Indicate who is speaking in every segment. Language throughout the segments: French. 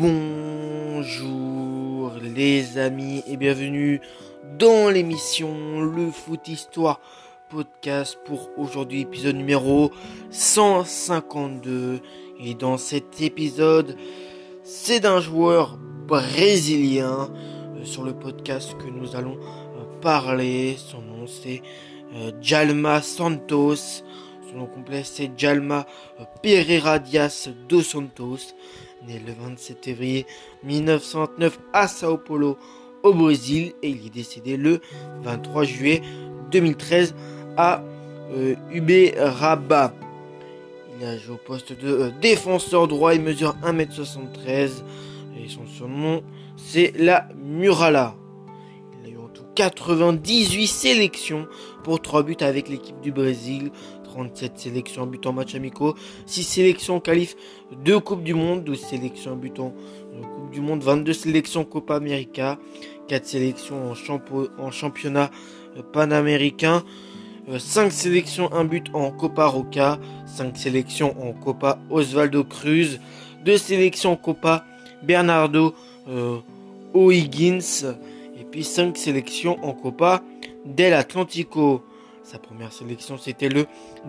Speaker 1: Bonjour les amis et bienvenue dans l'émission Le Foot Histoire podcast pour aujourd'hui épisode numéro 152 et dans cet épisode c'est d'un joueur brésilien euh, sur le podcast que nous allons euh, parler. Son nom c'est euh, Jalma Santos. Son nom complet c'est Jalma Pereira Dias dos Santos né le 27 février 1929 à Sao Paulo au Brésil et il est décédé le 23 juillet 2013 à euh, Uberaba. Il a joué au poste de euh, défenseur droit, il mesure 1m73 et son surnom c'est la Murala. Il a eu en tout 98 sélections pour 3 buts avec l'équipe du Brésil, 37 sélections en but en match amicaux, 6 sélections qualif, 2 Coupes du Monde, 12 sélections en but en Coupe du Monde, 22 sélections Copa América, 4 sélections en, en championnat euh, panaméricain, 5 euh, sélections, 1 but en Copa Roca, 5 sélections en Copa Osvaldo Cruz, 2 sélections en Copa Bernardo euh, O'Higgins, et puis 5 sélections en Copa del Atlantico. Sa première sélection, c'était le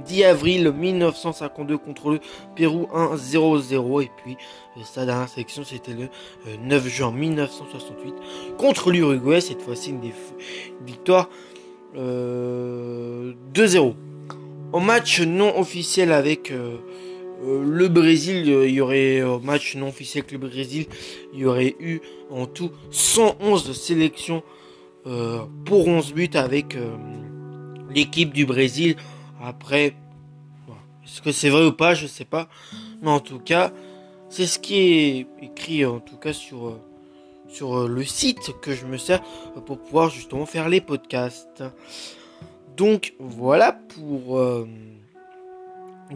Speaker 1: 10 avril 1952 contre le Pérou 1-0-0. Et puis, euh, sa dernière sélection, c'était le 9 euh, juin 1968 contre l'Uruguay. Cette fois-ci, une, victoire 2-0. Euh, en match non officiel avec le Brésil, il y aurait, au match non officiel avec le Brésil, il y aurait eu en tout 111 sélections pour 11 buts avec l'équipe du Brésil. Après, est-ce que c'est vrai ou pas, je sais pas. Mais en tout cas, c'est ce qui est écrit en tout cas sur, euh, euh, le site que je me sers pour pouvoir justement faire les podcasts. Donc voilà pour euh,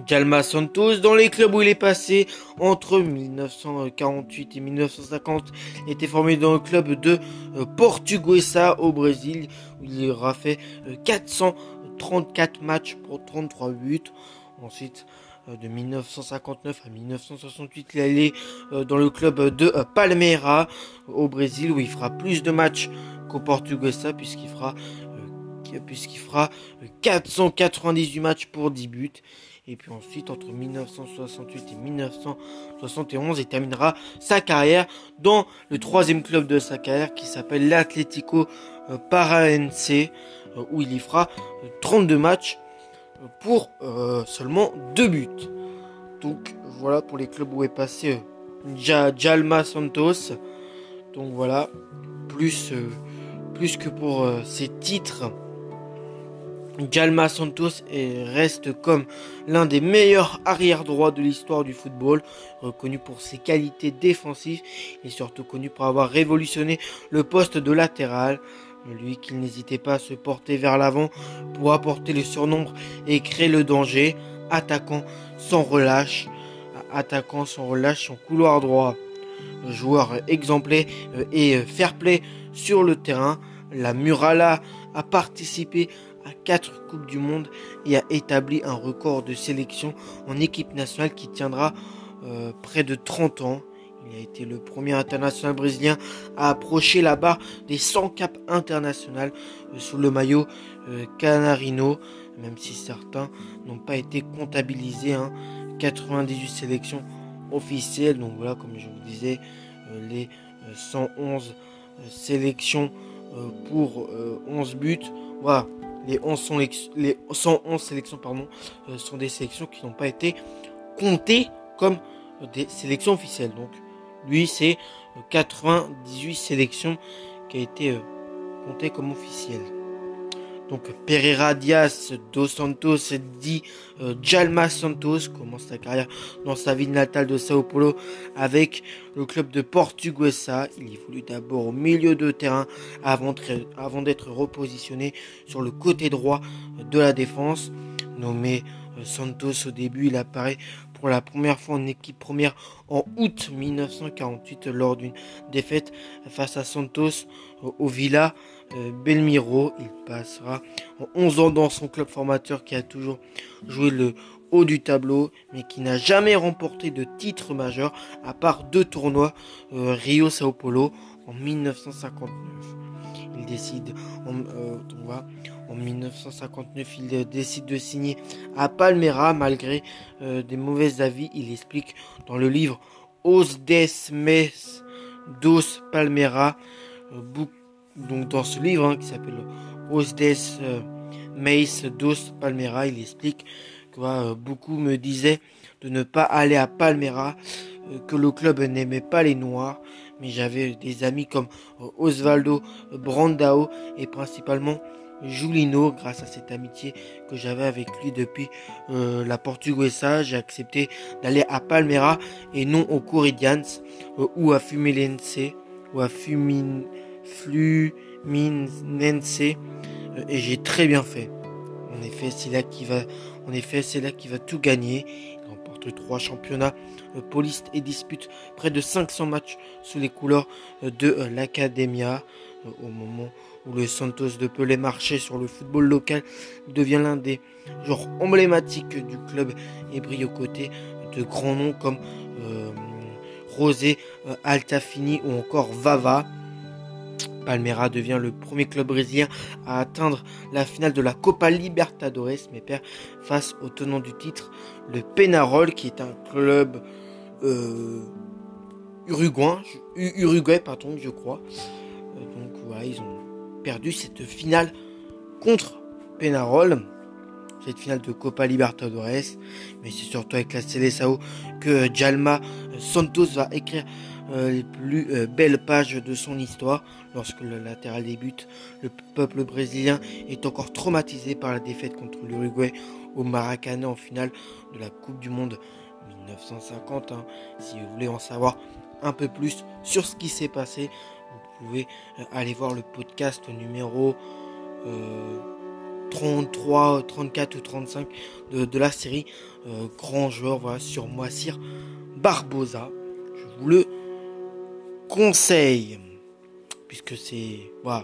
Speaker 1: Jalma Santos, dans les clubs où il est passé entre 1948 et 1950, il était formé dans le club de euh, Portuguesa au Brésil, où il aura fait 434 euh, matchs pour 33 buts. Ensuite, euh, de 1959 à 1968, il est allé dans le club de Palmeiras au Brésil, où il fera plus de matchs qu'au Portuguesa, puisqu'il fera puisqu'il fera 498 matchs pour 10 buts. Et puis ensuite, entre 1968 et 1971, il terminera sa carrière dans le troisième club de sa carrière qui s'appelle l'Atlético euh, Paraense, euh, où il y fera 32 matchs euh, pour seulement 2 buts. Donc voilà pour les clubs où est passé Jalma Santos. Donc voilà, plus, plus que pour ses titres. Jalma Santos reste comme l'un des meilleurs arrière droits de l'histoire du football, reconnu pour ses qualités défensives et surtout connu pour avoir révolutionné le poste de latéral. Lui qui n'hésitait pas à se porter vers l'avant pour apporter le surnombre et créer le danger, attaquant sans relâche, attaquant sans relâche son couloir droit. Joueur exemplaire et fair play sur le terrain, la Murala a participé à 4 Coupes du Monde et a établi un record de sélection en équipe nationale qui tiendra euh, près de 30 ans. Il a été le premier international brésilien à approcher la barre des 100 caps internationales euh, sous le maillot euh, Canarino, même si certains n'ont pas été comptabilisés. 98 hein. sélections officielles, donc voilà, comme je vous disais, les 111 sélections pour 11 buts. Voilà, les 11, les 111 sélections euh, sont des sélections qui n'ont pas été comptées comme des sélections officielles. Donc lui c'est 98 sélections qui a été euh, comptées comme officielles. Donc Pereira Dias dos Santos dit euh, Santos commence sa carrière dans sa ville natale de Sao Paulo avec le club de Portuguesa. Il évolue d'abord au milieu de terrain avant, d'être repositionné sur le côté droit de la défense. Nommé euh, Santos au début, il apparaît pour la première fois en équipe première en août 1948 lors d'une défaite face à Santos au Villa Belmiro. Il passera 11 ans dans son club formateur qui a toujours joué le haut du tableau, mais qui n'a jamais remporté de titre majeur à part deux tournois Rio Sao Paulo en 1959. Il décide en, en 1959, il décide de signer à Palmera malgré des mauvais avis. Il explique dans le livre Os des Mes dos Palmera. Donc dans ce livre hein, qui s'appelle Os des Meis dos Palmera, il explique que euh, beaucoup me disaient de ne pas aller à Palmera, euh, que le club n'aimait pas les Noirs, mais j'avais des amis comme euh, Osvaldo Brandao et principalement Julino, grâce à cette amitié que j'avais avec lui depuis euh, la Portuguesa, j'ai accepté d'aller à Palmera et non au Corinthians euh, ou à Fumilense ou à Fumin, Fluminense euh, et j'ai très bien fait. En effet, c'est là qui va, en effet, c'est là qui va tout gagner. Il remporte trois championnats polistes et dispute près de 500 matchs sous les couleurs de l'Academia au moment où le Santos de Pelé marchait sur le football local, devient l'un des joueurs emblématiques du club et brille aux côtés de grands noms comme euh, Rosé, euh, Altafini ou encore Vava. Palmeiras devient le premier club brésilien à atteindre la finale de la Copa Libertadores, mais perd face au tenant du titre, le Penarol, qui est un club euh, uruguayen, uruguay, je crois. donc voilà, ils ont perdu cette finale contre Penarol. Cette finale de Copa Libertadores. Mais c'est surtout avec la Seleção que Jalma Santos va écrire euh, les plus euh, belles pages de son histoire. Lorsque le latéral débute, le peuple brésilien est encore traumatisé par la défaite contre l'Uruguay au Maracanã en finale de la Coupe du Monde 1950. Hein. Si vous voulez en savoir un peu plus sur ce qui s'est passé, vous pouvez euh, aller voir le podcast numéro 33, 34 ou 35 de, la série euh, Grand joueur voilà, sur Moissir Barbosa. Je vous le conseille puisque c'est voilà,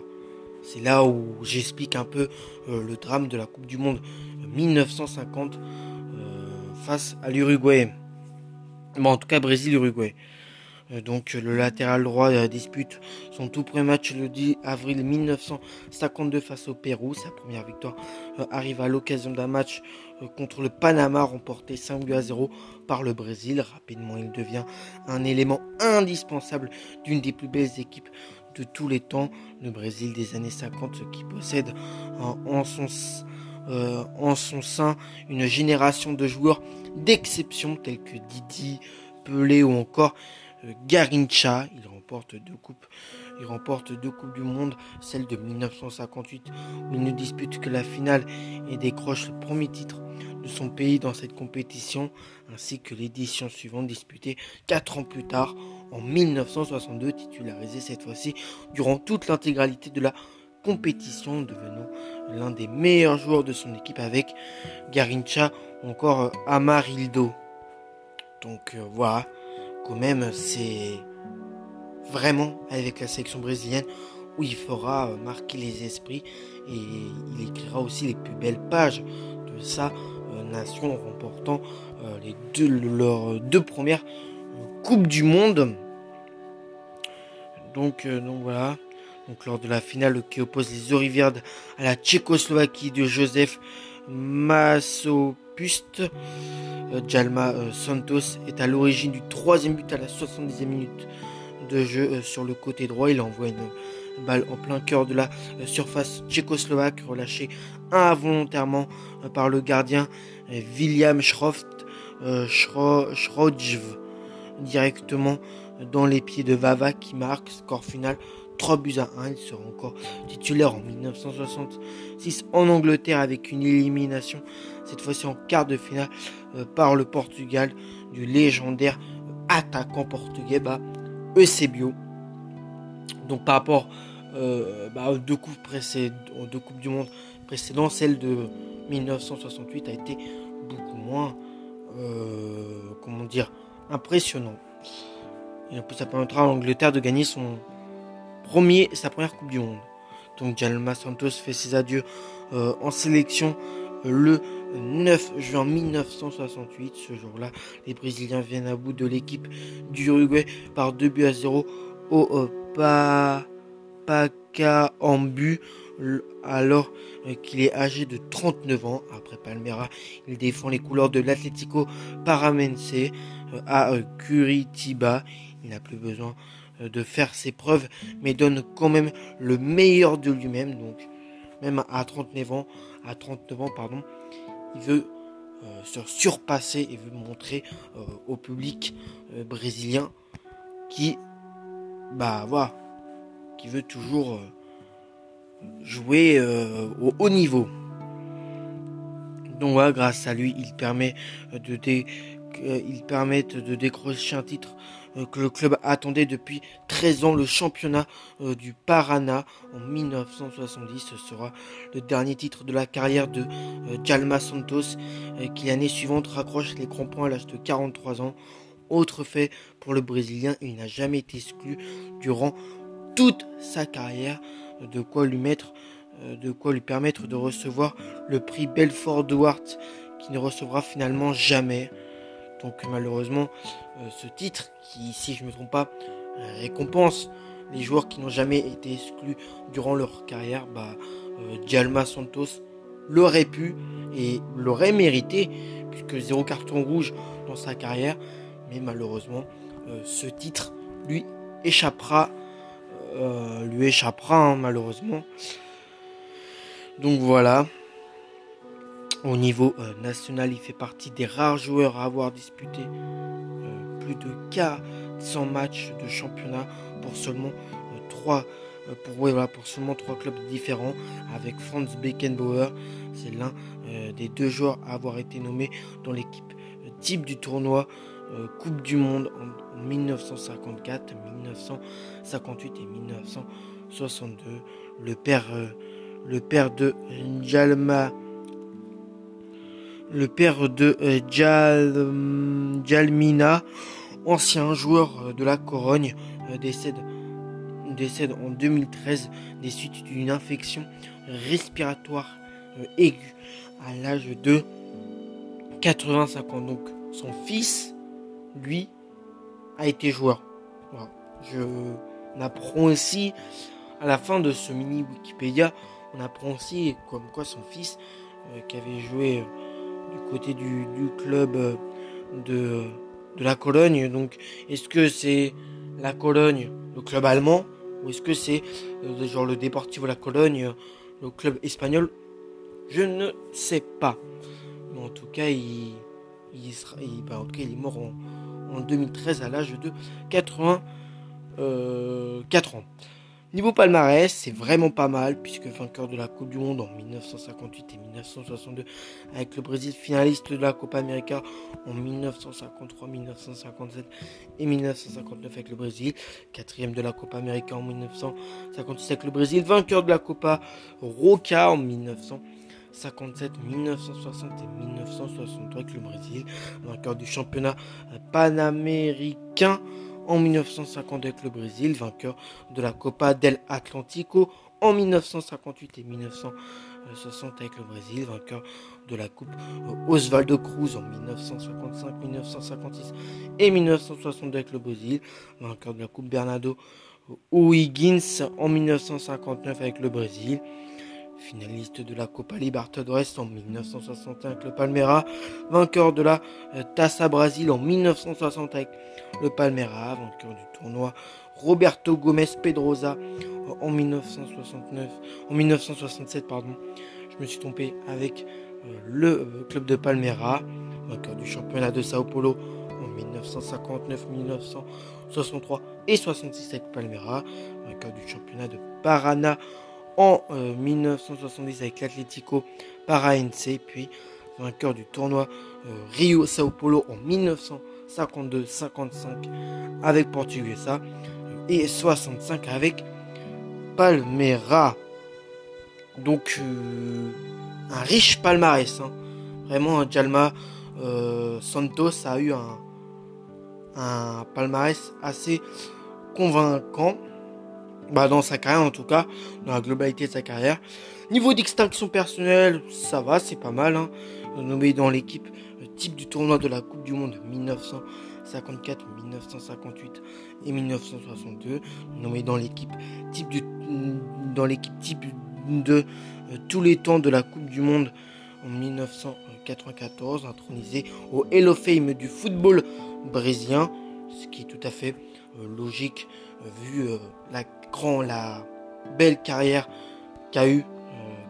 Speaker 1: c'est là où j'explique un peu euh, le drame de la Coupe du Monde 1950 face à l'Uruguay. Bon, en tout cas, Brésil-Uruguay. Euh, donc le latéral droit euh, dispute son tout premier match le 10 avril 1952 face au Pérou. Sa première victoire euh, arrive à l'occasion d'un match contre le Panama remporté 5 buts à 0 par le Brésil. Rapidement, il devient un élément indispensable d'une des plus belles équipes de tous les temps, le Brésil des années 50 qui possède en, son, en son sein une génération de joueurs d'exception tels que Didi, Pelé ou encore euh, Garincha. Il remporte deux coupes. Il remporte deux coupes du monde, celle de 1958 où il ne dispute que la finale et décroche le premier titre de son pays dans cette compétition, ainsi que l'édition suivante disputée quatre ans plus tard en 1962, titularisé cette fois-ci durant toute l'intégralité de la compétition, devenant l'un des meilleurs joueurs de son équipe avec Garincha ou encore Amarildo. Donc euh, voilà, même, c'est vraiment avec la sélection brésilienne où il fera euh, marquer les esprits et il écrira aussi les plus belles pages de sa euh, nation en remportant euh, les deux, leurs deux premières Coupes du Monde. Donc, donc voilà. Donc lors de la finale qui oppose les Orivières à la Tchécoslovaquie de Joseph Massopust, Jalma Santos est à l'origine du troisième but à la 70e minute de jeu euh, sur le côté droit. Il envoie une balle en plein cœur de la surface tchécoslovaque, relâchée involontairement par le gardien William Schroft, directement dans les pieds de Vava qui marque. Score final 3 buts à 1. Il sera encore titulaire en 1966 en Angleterre avec une élimination, cette fois-ci en quart de finale, euh, par le Portugal du légendaire attaquant portugais bah, Eusebio. Donc par rapport euh, bah, aux, deux coupes du monde précédentes, celle de 1968 a été beaucoup moins, euh, comment dire, impressionnant. Et en plus, ça permettra à l'Angleterre de gagner son premier, sa première Coupe du Monde. Donc Jalma Santos fait ses adieux en sélection le 9 juin 1968. Ce jour-là, les Brésiliens viennent à bout de l'équipe d'Uruguay par 2 buts à 0 au pa Pacaembu alors euh, qu'il est âgé de 39 ans. Après Palmera, il défend les couleurs de l'Atlético Paramense euh, à euh, Curitiba. Il n'a plus besoin de faire ses preuves, mais donne quand même le meilleur de lui-même. Donc, même à 39 ans, à 39 ans, pardon, il veut se surpasser et veut montrer au public brésilien qui, bah voilà, qui veut toujours jouer euh, au haut niveau. Donc voilà, grâce à lui, il permet de, euh, il permet de décrocher un titre euh, que le club attendait depuis 13 ans, le championnat du Paraná en 1970. Ce sera le dernier titre de la carrière de Jalma Santos, qui l'année suivante raccroche les crampons à l'âge de 43 ans. Autre fait pour le Brésilien, il n'a jamais été exclu durant toute sa carrière de quoi lui mettre, euh, de quoi lui permettre de recevoir le prix Belfort Duarte qui ne recevra finalement jamais. Donc malheureusement, euh, ce titre, qui si je ne me trompe pas, euh, récompense les joueurs qui n'ont jamais été exclus durant leur carrière, bah, Jalma Santos l'aurait pu et l'aurait mérité, puisque zéro carton rouge dans sa carrière, mais malheureusement, ce titre lui échappera euh, lui échappera hein, malheureusement. Donc voilà. Au niveau euh, national, il fait partie des rares joueurs à avoir disputé euh, de 400 matchs de championnat pour seulement 3 pour, voilà, pour seulement trois clubs différents avec Franz Beckenbauer. C'est l'un des deux joueurs à avoir été nommé dans l'équipe type du tournoi euh, Coupe du Monde en, 1954, 1958 et 1962. Le père, euh, le père de Jalma, le père de euh, Jalmina, ancien joueur de la Corogne, décède, décède en 2013 des suites d'une infection respiratoire aiguë à l'âge de 85 ans. Donc son fils lui, a été joueur. Je, on apprend aussi, à la fin de ce mini Wikipédia, on apprend aussi comme quoi son fils, euh, qui avait joué euh, du côté du, club euh, de, de la Cologne, donc est-ce que c'est la Cologne, le club allemand, ou est-ce que c'est genre le Deportivo La Cologne, le club espagnol? Je ne sais pas. Mais en tout cas, il, il, sera, bah, tout cas, il est mort en, en 2013 à l'âge de 84 euh, ans. Niveau palmarès, c'est vraiment pas mal puisque vainqueur de la Coupe du Monde en 1958 et 1962 avec le Brésil finaliste de la Copa América en 1953, 1957 et 1959 avec le Brésil, quatrième de la Copa América en 1956 avec le Brésil, vainqueur de la Copa Roca en 1900 57, 1960 et 1963 avec le Brésil, vainqueur du championnat panaméricain en 1950 avec le Brésil, vainqueur de la Copa del Atlantico en 1958 et 1960 avec le Brésil, vainqueur de la Coupe Osvaldo Cruz en 1955, 1956 et 1960 avec le Brésil, vainqueur de la Coupe Bernardo O'Higgins en 1959 avec le Brésil, finaliste de la Copa Libertadores en 1961 avec le Palmeiras, vainqueur de la euh, Taça Brasil en 1960 avec le Palmeiras, vainqueur du tournoi Roberto Gomez Pedrosa euh, en 1969, en 1967 pardon. Je me suis trompé avec euh, le club de Palmeiras, vainqueur du championnat de Sao Paulo en 1959, 1963 et 66 avec Palmeiras, vainqueur du championnat de Paraná en 1970 euh, avec l'Atlético Paraense, puis vainqueur du tournoi euh, Rio Sao Paulo en 1952-55 avec Portuguesa euh, et 65 avec Palmeiras. Donc un riche palmarès. Hein. Vraiment, Jalma Santos a eu un palmarès assez convaincant. Bah dans sa carrière en tout cas, dans la globalité de sa carrière. Niveau d'extinction personnelle, ça va, c'est pas mal. Hein. Nommé dans l'équipe type du tournoi de la Coupe du Monde 1954, 1958 et 1962. Nommé dans l'équipe type du dans l'équipe type de euh, tous les temps de la Coupe du Monde en 1994, intronisé au Hall of Fame du football brésilien, ce qui est tout à fait euh, logique euh, vu la la belle carrière qu'a eu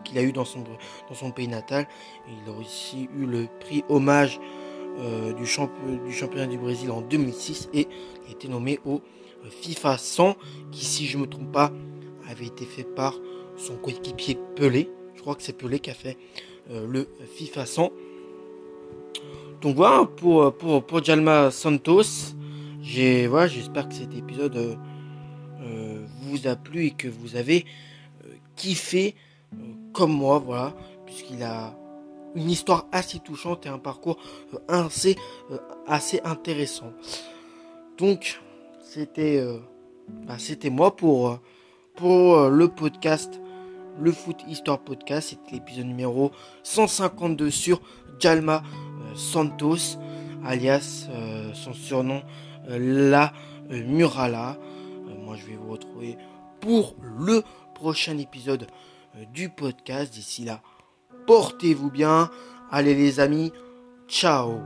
Speaker 1: qu'il a eu dans son, dans son pays natal. Il a aussi eu le prix hommage du, du championnat du Brésil en 2006 et a été nommé au FIFA 100 qui si je ne me trompe pas avait été fait par son coéquipier Pelé. Je crois que c'est Pelé qui a fait euh, le FIFA 100. Donc voilà pour, euh, pour, pour Jalma Santos. J'ai, voilà, j'espère que cet épisode euh, vous a plu et que vous avez kiffé comme moi, voilà, puisqu'il a une histoire assez touchante et un parcours assez, assez intéressant. Donc, c'était, bah, c'était moi pour, pour le podcast le Foot Histoire Podcast. C'était l'épisode numéro 152 sur Jalma euh, Santos, alias euh, son surnom euh, La Murala. Moi, je vais vous retrouver pour le prochain épisode du podcast. D'ici là, portez-vous bien. Allez les amis, ciao